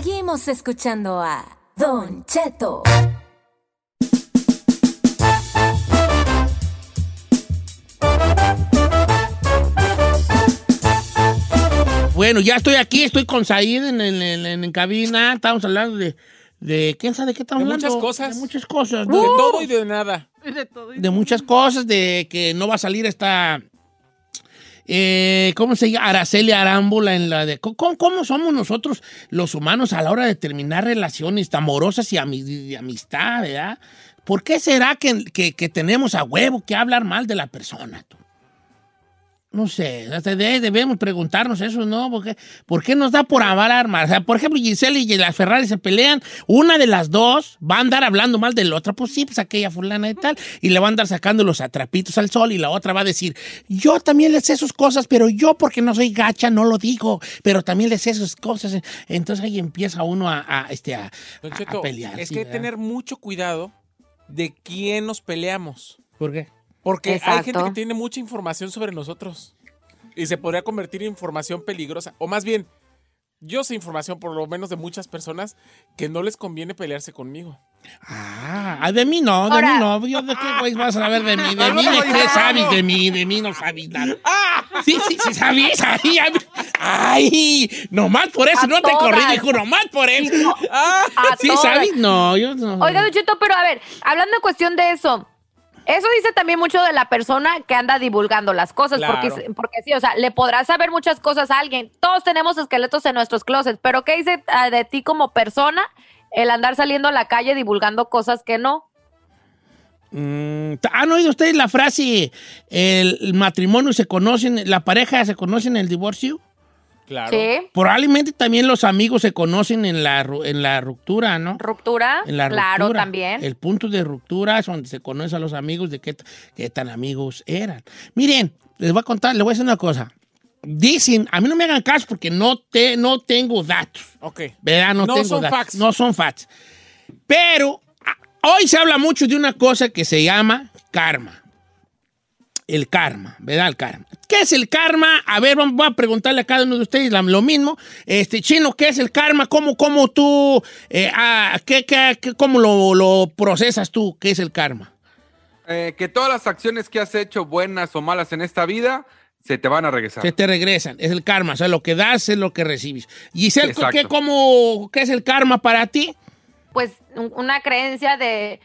Seguimos escuchando a Don Cheto. Bueno, ya estoy aquí, estoy con Said en, en, cabina. Estamos hablando de, de. ¿Quién sabe qué estamos de? Muchas cosas. De muchas cosas. De todo y de nada. De muchas cosas, de que no va a salir esta eh, ¿Cómo se llama? Araceli Arámbula en la de. ¿cómo, somos nosotros los humanos a la hora de terminar relaciones amorosas y, ami- de amistad, verdad? ¿Por qué será que, que- que tenemos a huevo que hablar mal de la persona? tú? No sé, debemos preguntarnos eso, ¿no? ¿Por qué, por qué nos da por hablar mal? O sea, por ejemplo, Giselle y la Ferrari se pelean, una de las dos va a andar hablando mal de la otra, pues sí, pues aquella fulana y tal, y le va a andar sacando los atrapitos al sol y la otra va a decir, yo también le sé sus cosas, pero yo porque no soy gacha no lo digo, pero también le sé sus cosas. Entonces ahí empieza uno a, a, este, a, Don a- Cheto, a pelear. es sí, que ¿verdad? tener mucho cuidado de quién nos peleamos. ¿Por qué? Porque hay Exacto. gente que tiene mucha información sobre nosotros. Y se podría convertir en información peligrosa. O más bien, yo sé información por lo menos de muchas personas que no les conviene pelearse conmigo. Ah, de mí no, de Ahora- mí no. Yo de qué güey vas a saber de mí, de mí, ¿de qué sabes de mí? De mí no sabes nada. Sí, sí, sí, sabes. Ay, ay, ay, nomás por eso A no te todas. corrí, dijo, nomás por eso. A Sí, todas. ¿sabes? No, yo no. Oiga, Don Cheto, pero a ver, hablando en cuestión de eso, eso dice también mucho de la persona que anda divulgando las cosas, Claro. porque, porque sí, o sea, le podrás saber muchas cosas a alguien. Todos tenemos esqueletos en nuestros closets, pero ¿qué dice ah, de ti como persona el andar saliendo a la calle divulgando cosas que no? Mm, ¿Han oído ustedes la frase, el, el matrimonio se conocen, la pareja se conoce en el divorcio? Claro. Sí, Probablemente también los amigos se conocen en la, en la ruptura, ¿no? ruptura, En la claro, ruptura. también. El punto de ruptura es donde se conoce a los amigos de qué, qué tan amigos eran. Miren, les voy a contar, les voy a decir una cosa. Dicen, a mí no me hagan caso porque no, te, no tengo datos. Ok. ¿Verdad? No, No tengo son datos. facts. No son facts. Pero a- hoy se habla mucho de una cosa que se llama karma. El karma, ¿verdad? El karma. ¿Qué es el karma? A ver, vamos, voy a preguntarle a cada uno de ustedes lo mismo. Este, Chino, ¿qué es el karma? ¿Cómo, cómo tú, eh, ah, qué, qué- qué- cómo lo, lo procesas tú? ¿Qué es el karma? Eh, que todas las acciones que has hecho, buenas o malas en esta vida, se te van a regresar. Se te regresan. Es el karma. O sea, lo que das es lo que recibes. Giselle, Exacto. ¿qué, cómo, ¿qué es el karma para ti? pues un- una creencia de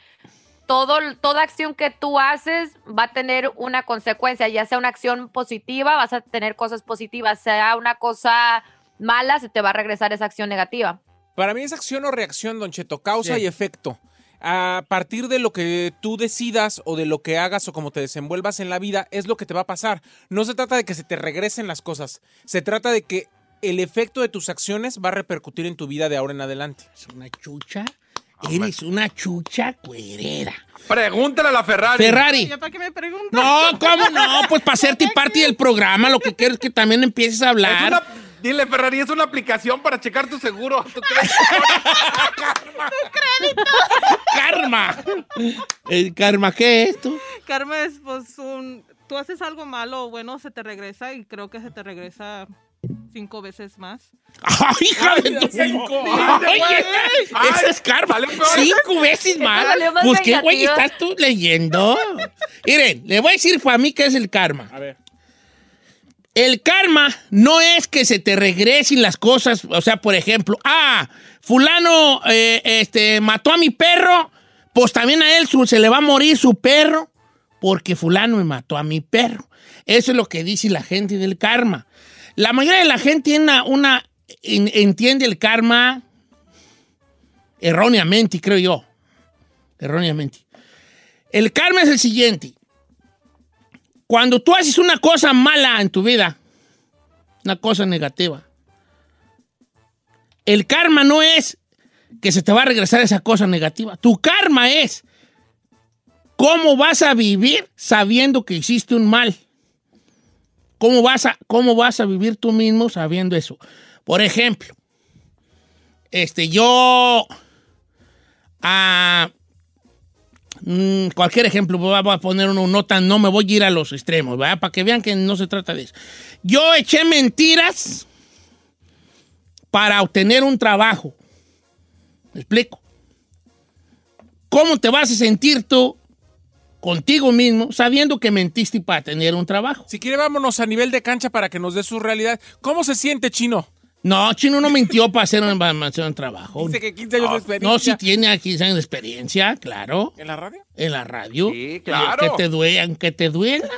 todo, toda acción que tú haces va a tener una consecuencia, ya sea una acción positiva, vas a tener cosas positivas, sea una cosa mala, se te va a regresar esa acción negativa. Para mí es acción o reacción, Don Cheto, causa Sí. y efecto. A partir de lo que tú decidas o de lo que hagas o como te desenvuelvas en la vida, es lo que te va a pasar. No se trata de que se te regresen las cosas, se trata de que el efecto de tus acciones va a repercutir en tu vida de ahora en adelante. Es una chucha. Eres una chucha cuerera. Pregúntale a la Ferrari. Ferrari. ¿Ya para qué me preguntas? No, ¿cómo no? Pues para hacerte parte del programa, lo que quiero es que también empieces a Es hablar. una- dile, Ferrari, es una aplicación para checar tu seguro. ¿Tú crees? Karma. ¿El karma qué es tú? Karma es pues un... Tú haces algo malo o bueno, se te regresa y creo que se te regresa cinco veces más. ¡Ay, hija de tu cinco. Ay, Ay, ese es karma. Cinco veces más. Pues qué güey estás tú leyendo. Miren, le voy a decir para mí qué es el karma. A ver. El karma no es que se te regresen las cosas, o sea, por ejemplo, ah, fulano eh, este, mató a mi perro, pues también a él su- se le va a morir su perro porque fulano me mató a mi perro. Eso es lo que dice la gente del karma. La mayoría de la gente tiene una, una- en- entiende el karma erróneamente, creo yo. Erróneamente. El karma es el siguiente. Cuando tú haces una cosa mala en tu vida, una cosa negativa, el karma no es que se te va a regresar esa cosa negativa. Tu karma es cómo vas a vivir sabiendo que hiciste un mal. ¿Cómo vas a, cómo vas a vivir tú mismo sabiendo eso? Por ejemplo, este, yo... ah, Mm, cualquier ejemplo, a voy a poner uno, no tan, no me voy a ir a los extremos, ¿verdad? Para que vean que no se trata de eso. Yo eché mentiras para obtener un trabajo. ¿Me explico? ¿Cómo te vas a sentir tú contigo mismo sabiendo que mentiste para tener un trabajo. Si quiere, vámonos a nivel de cancha para que nos dé su realidad. ¿Cómo se siente, Chino? No, Chino no mintió para hacer un, para hacer un trabajo. Dice que 15 años de experiencia. No, sí tiene 15 años de experiencia, claro. ¿En la radio? En la radio. Sí, Y claro. Que te duele, aunque te duela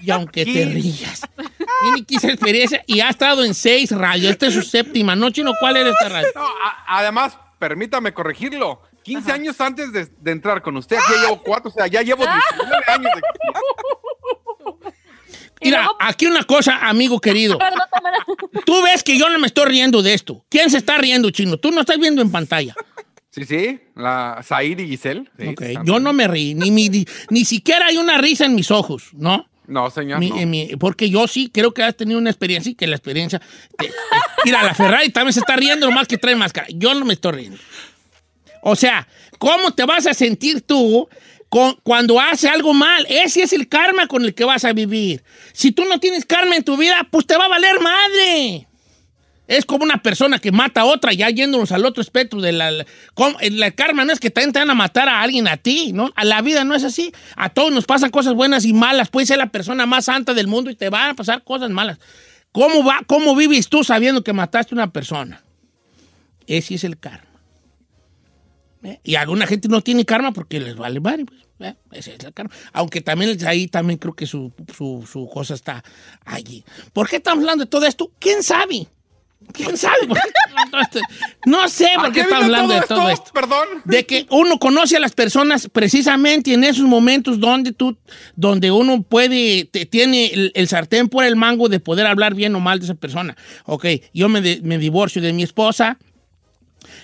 y aunque te rías. Tiene 15 experiencia y ha estado en seis radios. Esta es su séptima, ¿no, Chino? ¿Cuál era esta radio? No, a- además, permítame corregirlo. 15 años antes de, de entrar con usted, aquí ya llevo cuatro, o sea, ya llevo 19 años de Mira, aquí una cosa, amigo querido. Tú ves que yo no me estoy riendo de esto. ¿Quién se está riendo, Chino? Tú no estás viendo en pantalla. Sí, sí, la Zaid y Giselle. sí. Yo no me reí, ni, mi- ni, ni siquiera hay una risa en mis ojos, ¿no? No, señor. Mi- no. en mi- porque yo sí creo que has tenido una experiencia y que la experiencia. te- te- mira, la Ferrari también se está riendo, nomás que trae máscara. Yo no me estoy riendo. O sea, ¿cómo te vas a sentir tú con- cuando hace algo mal? Ese es el karma con el que vas a vivir. Si tú no tienes karma en tu vida, pues te va a valer madre. Es como una persona que mata a otra, ya yéndonos al otro espectro de la... la-. El, el karma no es que te van a matar a alguien a ti, ¿no? A la vida no es así. A todos nos pasan cosas buenas y malas. Puedes ser la persona más santa del mundo y te van a pasar cosas malas. ¿Cómo, va, cómo vives tú sabiendo que mataste a una persona? Ese es el karma. ¿Eh? Y alguna gente no tiene karma porque les vale madre. pues, ¿eh? Ese es el karma. Aunque también ahí también creo que su, su- su cosa está allí. ¿Por qué estamos hablando de todo esto? ¿Quién sabe? ¿Quién sabe? por qué de todo esto? No sé ¿A por qué qué estamos hablando de todo todo esto? esto. Perdón. De que uno conoce a las personas precisamente en esos momentos donde tú, donde uno puede, te- tiene el, el sartén por el mango de poder hablar bien o mal de esa persona. Ok, yo me, de- me divorcio de mi esposa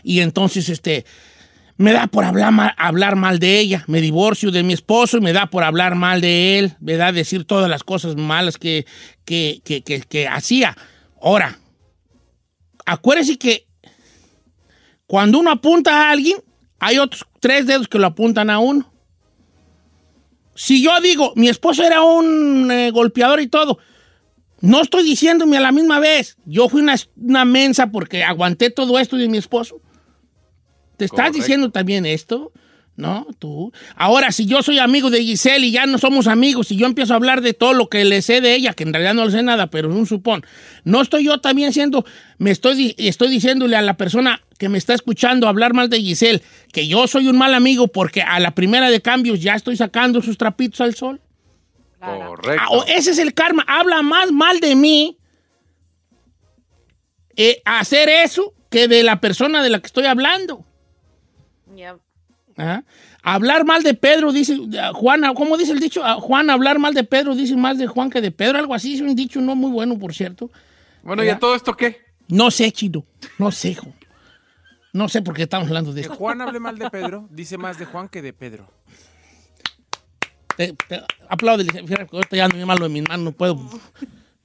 y entonces este me da por hablar mal, de ella. Me divorcio de mi esposo y me da por hablar mal de él, me da decir todas las cosas malas que, que, que, que- que hacía. Ahora, acuérdese que cuando uno apunta a alguien, hay otros tres dedos que lo apuntan a uno. Si yo digo, mi esposo era un eh, golpeador y todo, no estoy diciéndome a la misma vez, yo fui una, una mensa porque aguanté todo esto de mi esposo. ¿Te estás Correcto. diciendo también esto? ¿No? Tú. Ahora, si yo soy amigo de Giselle y ya no somos amigos, y yo empiezo a hablar de todo lo que le sé de ella, que en realidad no le sé nada, pero es un supón, no estoy yo también siendo, me estoy, estoy diciéndole a la persona que me está escuchando hablar mal de Giselle, que yo soy un mal amigo porque a la primera de cambios ya estoy sacando sus trapitos al sol. Correcto. Ah, o ese es el karma. Habla más mal de mí eh, hacer eso que de la persona de la que estoy hablando. Yep. Hablar mal de Pedro, dice ah, Juan, ¿cómo dice el dicho? Ah, Juan, hablar mal de Pedro, dice más de Juan que de Pedro, algo así, es un dicho no muy bueno, por cierto. Bueno, ¿y a todo esto qué? No sé, Chino, no sé, hijo. No sé por qué estamos hablando de Que esto. Juan hable mal de Pedro, dice más de Juan que de Pedro. Te, te, apláudele, que ahorita ya ando bien malo de mis manos, no puedo,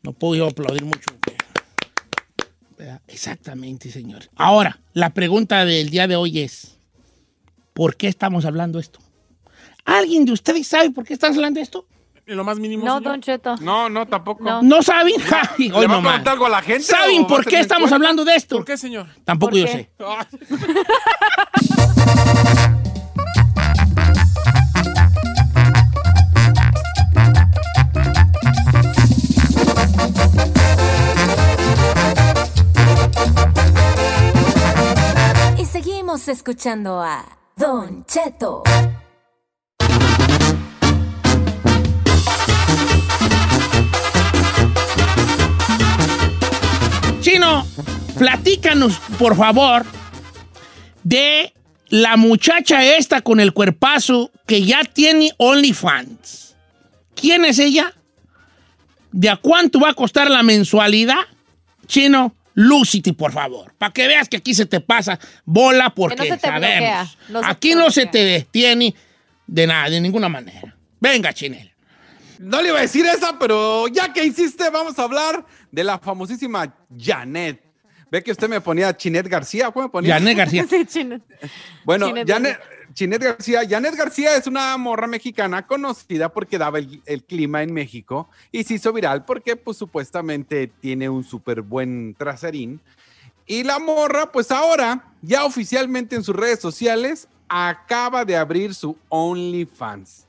no puedo yo aplaudir mucho. Exactamente, señor. Ahora, la pregunta del día de hoy es, ¿por qué estamos hablando esto? ¿Alguien de ustedes sabe por qué estamos hablando de esto? En lo más mínimo. No, señor. Don Cheto. No, no, tampoco. No. ¿No saben? Ay, ¿Le hoy va a nomás. preguntar algo a la gente? ¿Saben por qué estamos hablando de esto? ¿Por qué, señor? Tampoco ¿Por yo qué? sé. Y seguimos escuchando a Don Cheto. Chino, platícanos, por favor, de la muchacha esta con el cuerpazo que ya tiene OnlyFans. ¿Quién es ella? ¿De a cuánto va a costar la mensualidad? Chino, lúcite, por favor, para que veas que aquí se te pasa bola porque no sabemos. bloquea, no se aquí no se te detiene de nada, de ninguna manera. Venga, Chinel. No le iba a decir esa, pero ya que hiciste, vamos a hablar de la famosísima Janet. Ve que usted me ponía Chinet García. ¿Cómo me ponía? Janet García. Sí, chino. Bueno, Chinet Janet, Chinet García. Janet García es una morra mexicana conocida porque daba el, clima en México y se hizo viral porque, pues, supuestamente tiene un súper buen traserín. Y la morra, pues ahora, ya oficialmente en sus redes sociales, acaba de abrir su OnlyFans.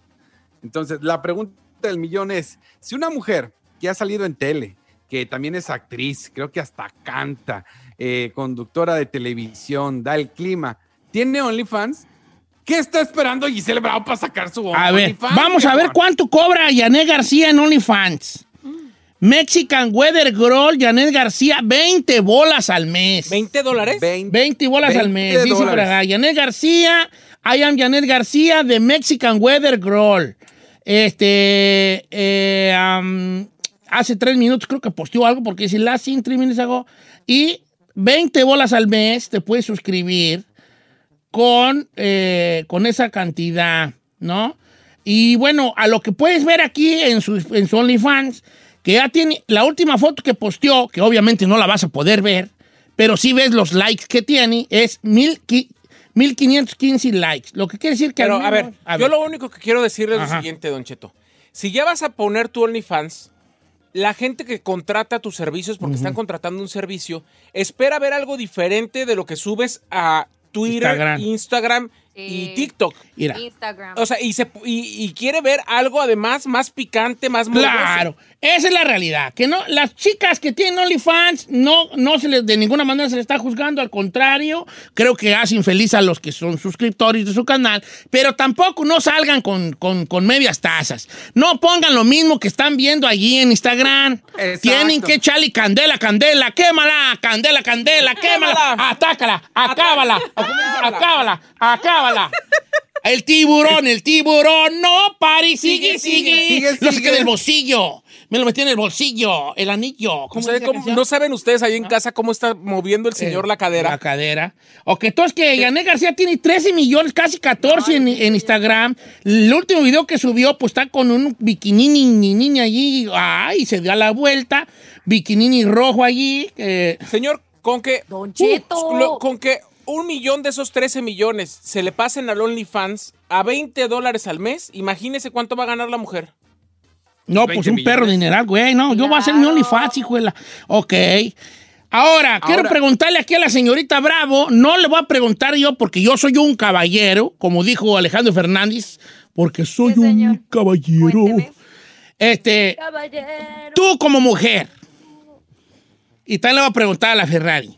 Entonces, la pregunta del millón es, si una mujer que ha salido en tele, que también es actriz, creo que hasta canta, eh, conductora de televisión, da el clima, tiene OnlyFans, ¿qué está esperando Giselle Bravo para sacar su A ver, OnlyFans? vamos a ver cuánto cobra Yanet García en OnlyFans. Mexican Weather Girl, Janet García, 20 bolas al mes. ¿20 dólares? 20 bolas al 20 mes. Dice por acá, Janet García, I am Janet García de Mexican Weather Girl. Este, eh, am, hace tres minutos creo que posteó algo porque dice last in three minutes ago. Y 20 bolas al mes te puedes suscribir con, eh, con esa cantidad, ¿no? Y bueno, a lo que puedes ver aquí en su, en su OnlyFans, que ya tiene la última foto que posteó, que obviamente no la vas a poder ver, pero sí ves los likes que tiene, es mil qui- 1515 likes. Lo que quiere decir que... Pero, a ver, yo lo único que quiero decirle es lo siguiente, Don Cheto. Si ya vas a poner tu OnlyFans, la gente que contrata tus servicios, porque están contratando un servicio, espera ver algo diferente de lo que subes a Twitter, Instagram. Instagram, y TikTok. Mira. Instagram. O sea, y, se, y, y quiere ver algo además más picante, más morboso. Esa es la realidad. Que no, las chicas que tienen OnlyFans no, no se les, de ninguna manera se les está juzgando, al contrario, creo que hacen feliz a los que son suscriptores de su canal, pero tampoco no salgan con, con- con medias tazas. No pongan lo mismo que están viendo allí en Instagram. Tienen que echarle candela, candela, quémala, candela, candela, quémala, atácala, acábala, acábala, acábala. El tiburón, el tiburón, no pare, sigue, sigue. Sigue, Lo sigue. saqué del bolsillo. Me lo metí en el bolsillo, el anillo. No, ¿Cómo sabe cómo- no saben ustedes ahí en casa cómo está moviendo el señor la cadera. La cadera. Ok, entonces que Yané García tiene 13 millones, casi 14 en, en Instagram. El último video que subió, pues está con un bikini ni niña allí. Ay, se dio a la vuelta. Bikini rojo allí. eh, Señor, con que. Don Cheto. lo- con que un millón de esos 13 millones se le pasen al OnlyFans a 20 dólares al mes, imagínese cuánto va a ganar la mujer. No, pues un perro dineral, güey. No, yo voy a hacer mi OnlyFans, hijuela. Ok. Ahora, quiero Ahora- preguntarle aquí a la señorita Bravo. No le voy a preguntar yo porque yo soy un caballero, como dijo Alejandro Fernández, porque soy un caballero. Este, Caballero. tú como mujer. Y también le voy a preguntar a la Ferrari.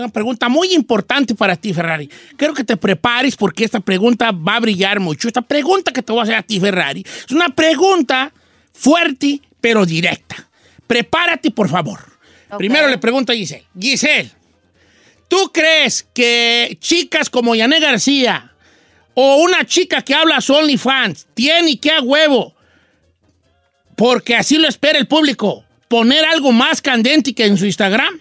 Una pregunta muy importante para ti, Ferrari. Quiero que te prepares porque esta pregunta va a brillar mucho. Esta pregunta que te voy a hacer a ti, Ferrari, es una pregunta fuerte, pero directa. Prepárate, por favor. Primero le pregunto a Giselle. Giselle, ¿tú crees que chicas como Yané García o una chica que habla su OnlyFans tiene que a huevo, porque así lo espera el público, poner algo más candente que en su Instagram?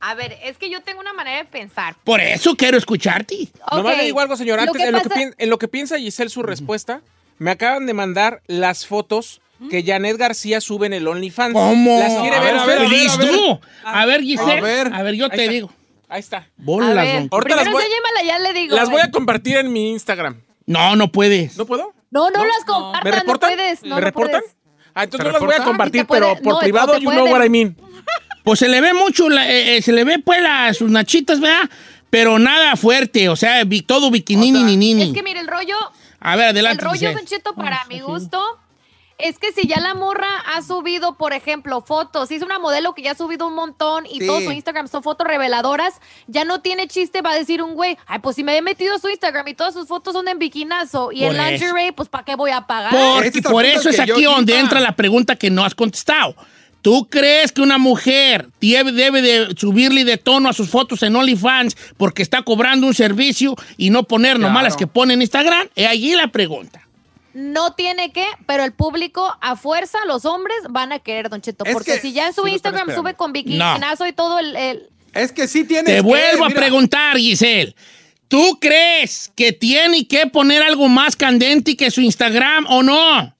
A ver, es que yo tengo una manera de pensar. Por eso quiero escucharte. Nomás Ok. le digo algo, señor. Lo Antes, que en, lo que pasa- pien- en lo que piensa Giselle su respuesta, me acaban de mandar las fotos que Janet García sube en el OnlyFans. ¿Cómo? Las quiere A ver, ver, a ver, a ver, feliz, a ver. tú. A ver, Giselle. A ver. A ver, yo te está. digo. Ahí está. Bolas, a ver, Ahorita las voy- enséñamela, ya le digo. Las voy a compartir en mi Instagram. No, no puedes. ¿No puedo? No, no, las compartas, ¿Me no reportan? puedes. No, ¿Me no reportan? puedes. Ah, entonces ¿Te no las voy a reportan? compartir, puede- pero por privado, you know what I mean. Pues se le ve mucho, la- eh, eh, se le ve pues la- sus nachitas, ¿verdad? Pero nada fuerte, o sea, vi- todo bikini ni ni Es que mire, el rollo, A ver, adelante. el rollo. Don Cheto, para mi gusto, es que si ya la morra ha subido, por ejemplo, fotos, si es una modelo que ya ha subido un montón y Sí. todo su Instagram son fotos reveladoras, ya no tiene chiste, va a decir un güey, ay, pues si me he metido a su Instagram y todas sus fotos son en bikinazo y Por en lingerie, pues ¿para qué voy a pagar? Porque Ese es el por eso es aquí donde iba. entra la pregunta que no has contestado. ¿Tú crees que una mujer debe, debe de subirle de tono a sus fotos en OnlyFans porque está cobrando un servicio y no poner nomás Claro. las que pone en Instagram? Es allí la pregunta. No tiene que, pero el público a fuerza, los hombres van a querer, Don Cheto, Es porque que- si ya en su Instagram sube con bikinazo y todo el- el Es que sí tienes Te que, vuelvo a mira, preguntar, Giselle. ¿Tú crees que tiene que poner algo más candente que su Instagram o no?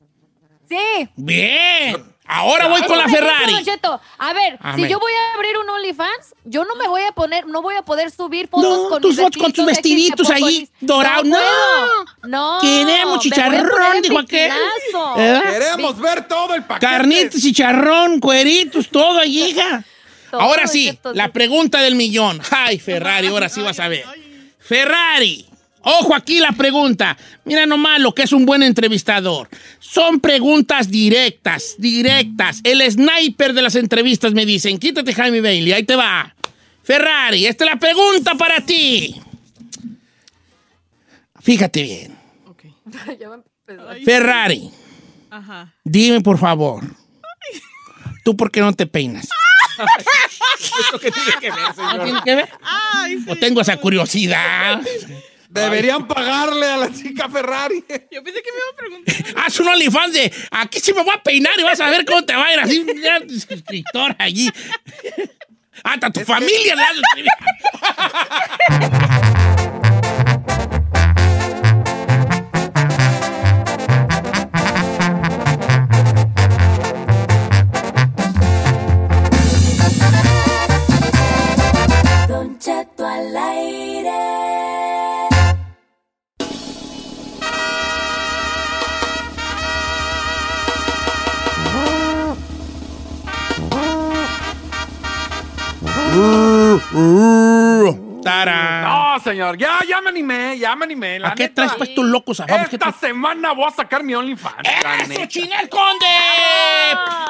Sí. Bien. Ahora voy con la Ferrari. Cheto. A ver, Amén. si yo voy a abrir un OnlyFans, yo no me voy a poner, no voy a poder subir fotos No, con tus fotos con tus vestiditos ahí, dorados. No, No. Queremos chicharrón, dijo aquel. ¿Eh? Queremos ver todo el paquete. Carnitas, chicharrón, cueritos, todo ahí, hija. Todo, Ahora sí, Cheto, la pregunta del millón. Ay, Ferrari, ahora sí vas a ver. Ferrari, Ojo aquí la pregunta. Mira nomás lo que es un buen entrevistador. Son preguntas directas, directas. El sniper de las entrevistas me dicen, quítate Jaime Bailey, ahí te va. Ferrari, esta es la pregunta para ti. Fíjate bien. Empezar. Ferrari, Ajá. dime por favor. ¿Tú por qué no te peinas? ¿Esto qué tiene que ver, ¿No señor? tiene que ver? Ay, sí. ¿O tengo esa curiosidad? Deberían pagarle a la chica Ferrari. Yo pensé que me iba a preguntar. Haz un OnlyFans de aquí sí me voy a peinar y vas a ver cómo te va a ir así. Suscriptor allí. Hasta tu familia Tara. No, señor, ya, ya me animé, ya me animé. La ¿A qué neta. traes pues tus locos a vamos, ¿qué Esta semana voy a sacar mi OnlyFans. ¡Eso, neta. Chinel Conde!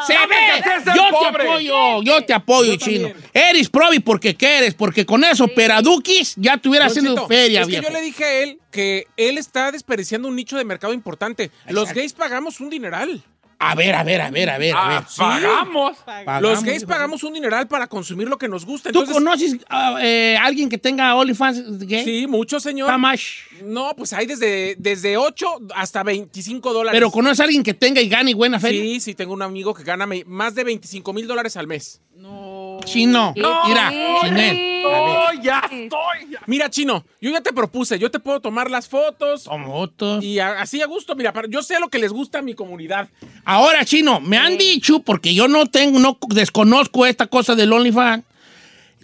¡Se Dame ve! Yo pobre. te apoyo, yo te apoyo, chino. Eres probi porque quieres, porque con eso, Peradukis ya tuviera haciendo feria, es que viejo. yo le dije a él que él está desperdiciando un nicho de mercado importante. Los gays pagamos un dineral. A ver, a ver, a ver, a ver, a ver. Ah, pagamos. Pagamos, Los gays pagamos un dineral para consumir lo que nos gusta. ¿Tú conoces a eh, alguien que tenga OnlyFans gay? Sí, mucho, señor. Much? No, pues hay desde, desde 8 hasta 25 dólares. Pero conoces a alguien que tenga y gane buena feria. Sí, sí, tengo un amigo que gana más de 25 mil dólares al mes. No. Chino. No, Mira. Chinel. Oh, ya estoy. ya. Mira, Chino, yo ya te propuse, yo te puedo tomar las fotos fotos. y a- así a gusto. Mira, para- yo sé lo que les gusta a mi comunidad. Ahora, Chino, me han dicho, porque yo no tengo, no desconozco esta cosa del OnlyFans,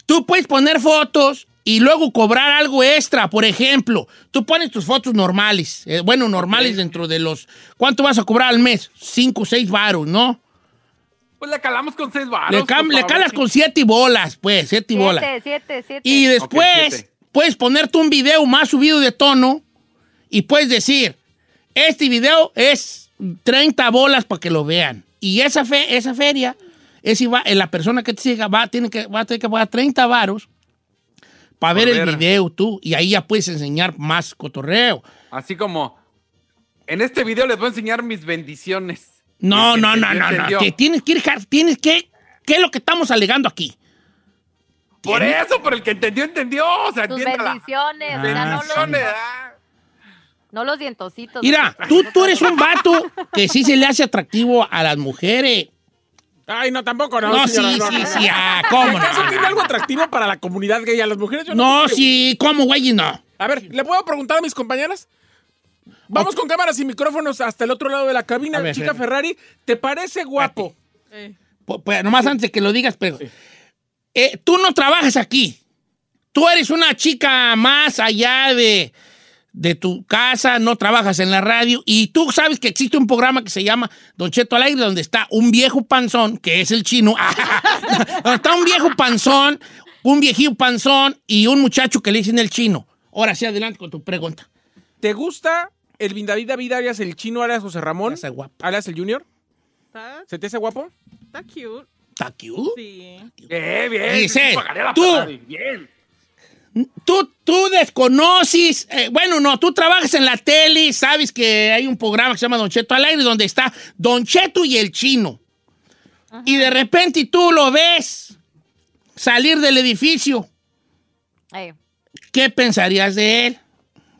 tú puedes poner fotos y luego cobrar algo extra. Por ejemplo, tú pones tus fotos normales, eh, bueno, normales dentro de los... ¿Cuánto vas a cobrar al mes? Cinco, o seis varos, ¿no? Pues le calamos con seis baros. le, cam- le calas con siete y bolas, pues, siete y bolas. Siete, siete, siete. Y después siete. puedes ponerte un video más subido de tono y puedes decir, este video es 30 bolas para que lo vean. Y esa, fe, esa feria, es iba, eh, la persona que te siga va, tiene que, va a tener que pagar 30 varos para Por ver el ver. video tú. Y ahí ya puedes enseñar más cotorreo. Así como, en este video les voy a enseñar mis bendiciones. No, no, no, no, no. Que tienes que ir, tienes que, ¿qué es lo que estamos alegando aquí? Por ¿Tienes? eso, por el que entendió, entendió. O sea, Tus bendiciones. o sea, Ah, no, Bendiciones, los, ah. no los dientositos. Mira, tú, tú eres un vato que sí se le hace atractivo a las mujeres. Ay, no, tampoco, no. No, señora, sí, no, sí, no. sí, ah, ¿cómo ¿Acaso no? tiene algo atractivo para la comunidad gay? A las mujeres yo No, creo. sí, ¿cómo, güey? No. A ver, ¿le puedo preguntar a mis compañeras? Vamos con cámaras y micrófonos hasta el otro lado de la cabina. Ver, Chica Fer- Ferrari, ¿te parece guapo? Eh, Pues, pues, nomás antes de que lo digas, pero. eh, tú no trabajas aquí. Tú eres una chica más allá de, de tu casa, no trabajas en la radio. Y tú sabes que existe un programa que se llama Don Cheto al aire, donde está un viejo panzón, que es el chino. donde está un viejo panzón, un viejillo panzón y un muchacho que le dicen el chino. Ahora sí, adelante con tu pregunta. ¿Te gusta el David David alias el chino alias José Ramón? Está guapo. Alias el Junior. Está, ¿Se te hace guapo? está cute. ¿Está cute? Sí. Bien, bien. Dice, tú. Bien. Tú, tú desconoces, eh, bueno, no, tú trabajas en la tele, sabes que hay un programa que se llama Don Cheto al aire donde está Don Cheto y el chino. Y de repente tú lo ves salir del edificio. Eh, ¿Qué pensarías de él?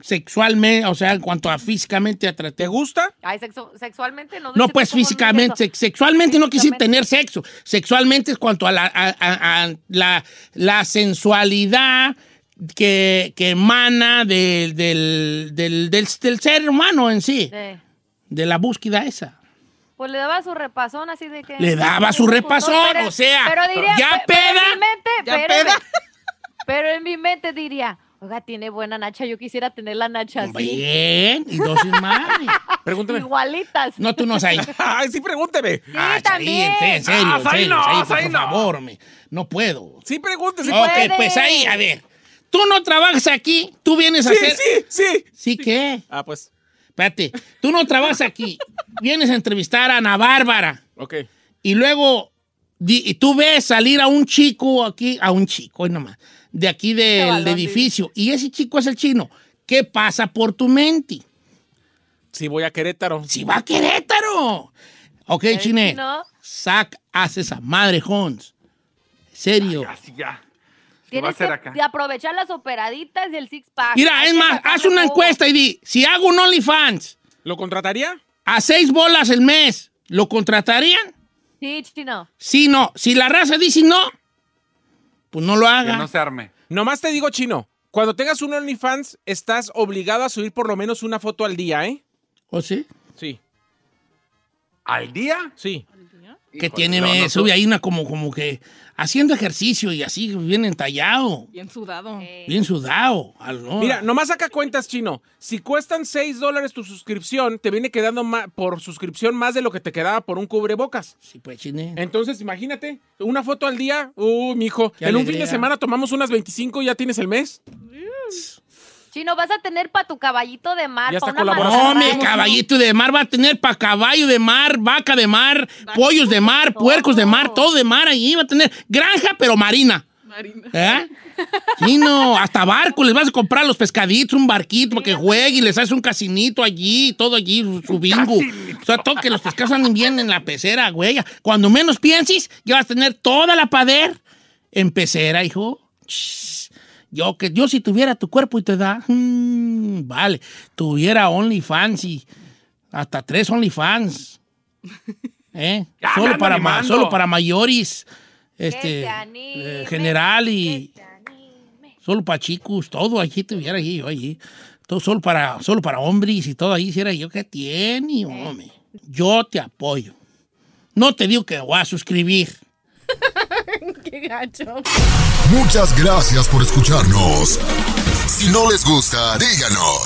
Sexualmente, o sea, en cuanto a físicamente ¿Te gusta? ay, sexu- sexualmente no. No, pues físicamente, sex- sexualmente no Físicamente. tener sexo. Sexualmente es cuanto a la, a- a- a la, la sensualidad que, que emana del, del, del, ser humano en sí, Sí. de la búsqueda esa. Pues le daba su repasón así de que. Le daba su repasón, Pero- o sea, pero diría, ya pero en mi mente, peda. pero en mi mente diría, oiga, tiene buena nacha, yo quisiera tener la nacha así. Bien, y dosis más. Pregúntame. Igualitas. No, tú no sabes. Ay, sí, pregúnteme. Sí, Ah, también. Charín, en serio, en Ah, serio, no, en serio, ahí por no. favor, me- no puedo. Sí, pregúnteme. ok, puede. pues ahí, a ver. tú no trabajas aquí, tú vienes a Sí, hacer... sí, sí. ¿Sí qué? Ah, pues. Espérate, tú no trabajas aquí, vienes a entrevistar a Ana Bárbara Ok. y luego y tú ves salir a un chico aquí, a un chico, hoy nomás, de aquí del Chavalón, edificio, y ese chico es el chino. ¿Qué pasa por tu mente? Si voy a Querétaro. Si va a Querétaro. Ok, chine. chino? Sac, haz esa madre, Jones. Serio. Así ya. Tienes que acá. de aprovechar las operaditas y el six pack. Mira, es más, haz una encuesta y di, si hago un OnlyFans ¿Lo contrataría? a seis bolas el mes, ¿lo contratarían? Sí, chino. Sí, no. Si la raza dice no, pues no lo Que haga. no se arme. Nomás te digo, chino. Cuando tengas un OnlyFans, estás obligado a subir por lo menos una foto al día, ¿eh? ¿O sí? Sí. ¿Al día? Sí. Que Híjole, tiene, no, me no, sube ahí una como, como que haciendo ejercicio y así bien entallado, Bien sudado. bien sudado. al- no. Mira, nomás saca cuentas, chino. Si cuestan 6 dólares tu suscripción, te viene quedando por suscripción más de lo que te quedaba por un cubrebocas. Sí, pues, chine. Entonces, imagínate, una foto al día. Uh, mijo. Qué En un fin de semana tomamos unas 25 y ya tienes el mes. Chino, vas a tener para tu caballito de mar. Ya está. No, mi caballito de mar va a tener para caballo de mar, vaca de mar, pollos de mar, puercos de mar, todo de mar ahí. Va a tener granja, pero marina. Marina. ¿Eh? Sí, no, hasta barco, les vas a comprar los pescaditos, un barquito para que juegue y les haces un casinito allí, todo allí, su, su bingo. O sea, todo que los pescados anden bien en la pecera, güey. Cuando menos pienses, ya vas a tener toda la pader en pecera, hijo. Shh. Yo, que, yo si tuviera tu cuerpo y te da, mm, vale, tuviera OnlyFans y hasta tres OnlyFans. ¿Eh? Solo para, ma- solo para mayores, este, se anime, eh, general y solo para chicos, todo allí tuviera allí, yo allí. Todo solo para, solo para hombres y todo ahí hiciera yo que tiene, hombre. Yo te apoyo. No te digo que voy a suscribir. Qué gacho. Muchas gracias por escucharnos. Si no les gusta, díganos.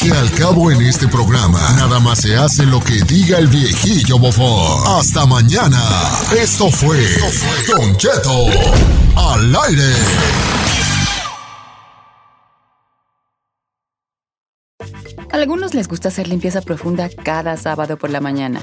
Que al cabo en este programa, nada más se hace lo que diga el viejillo bofón. Hasta mañana. Esto fue Don Cheto al aire. A algunos les gusta hacer limpieza profunda cada sábado por la mañana.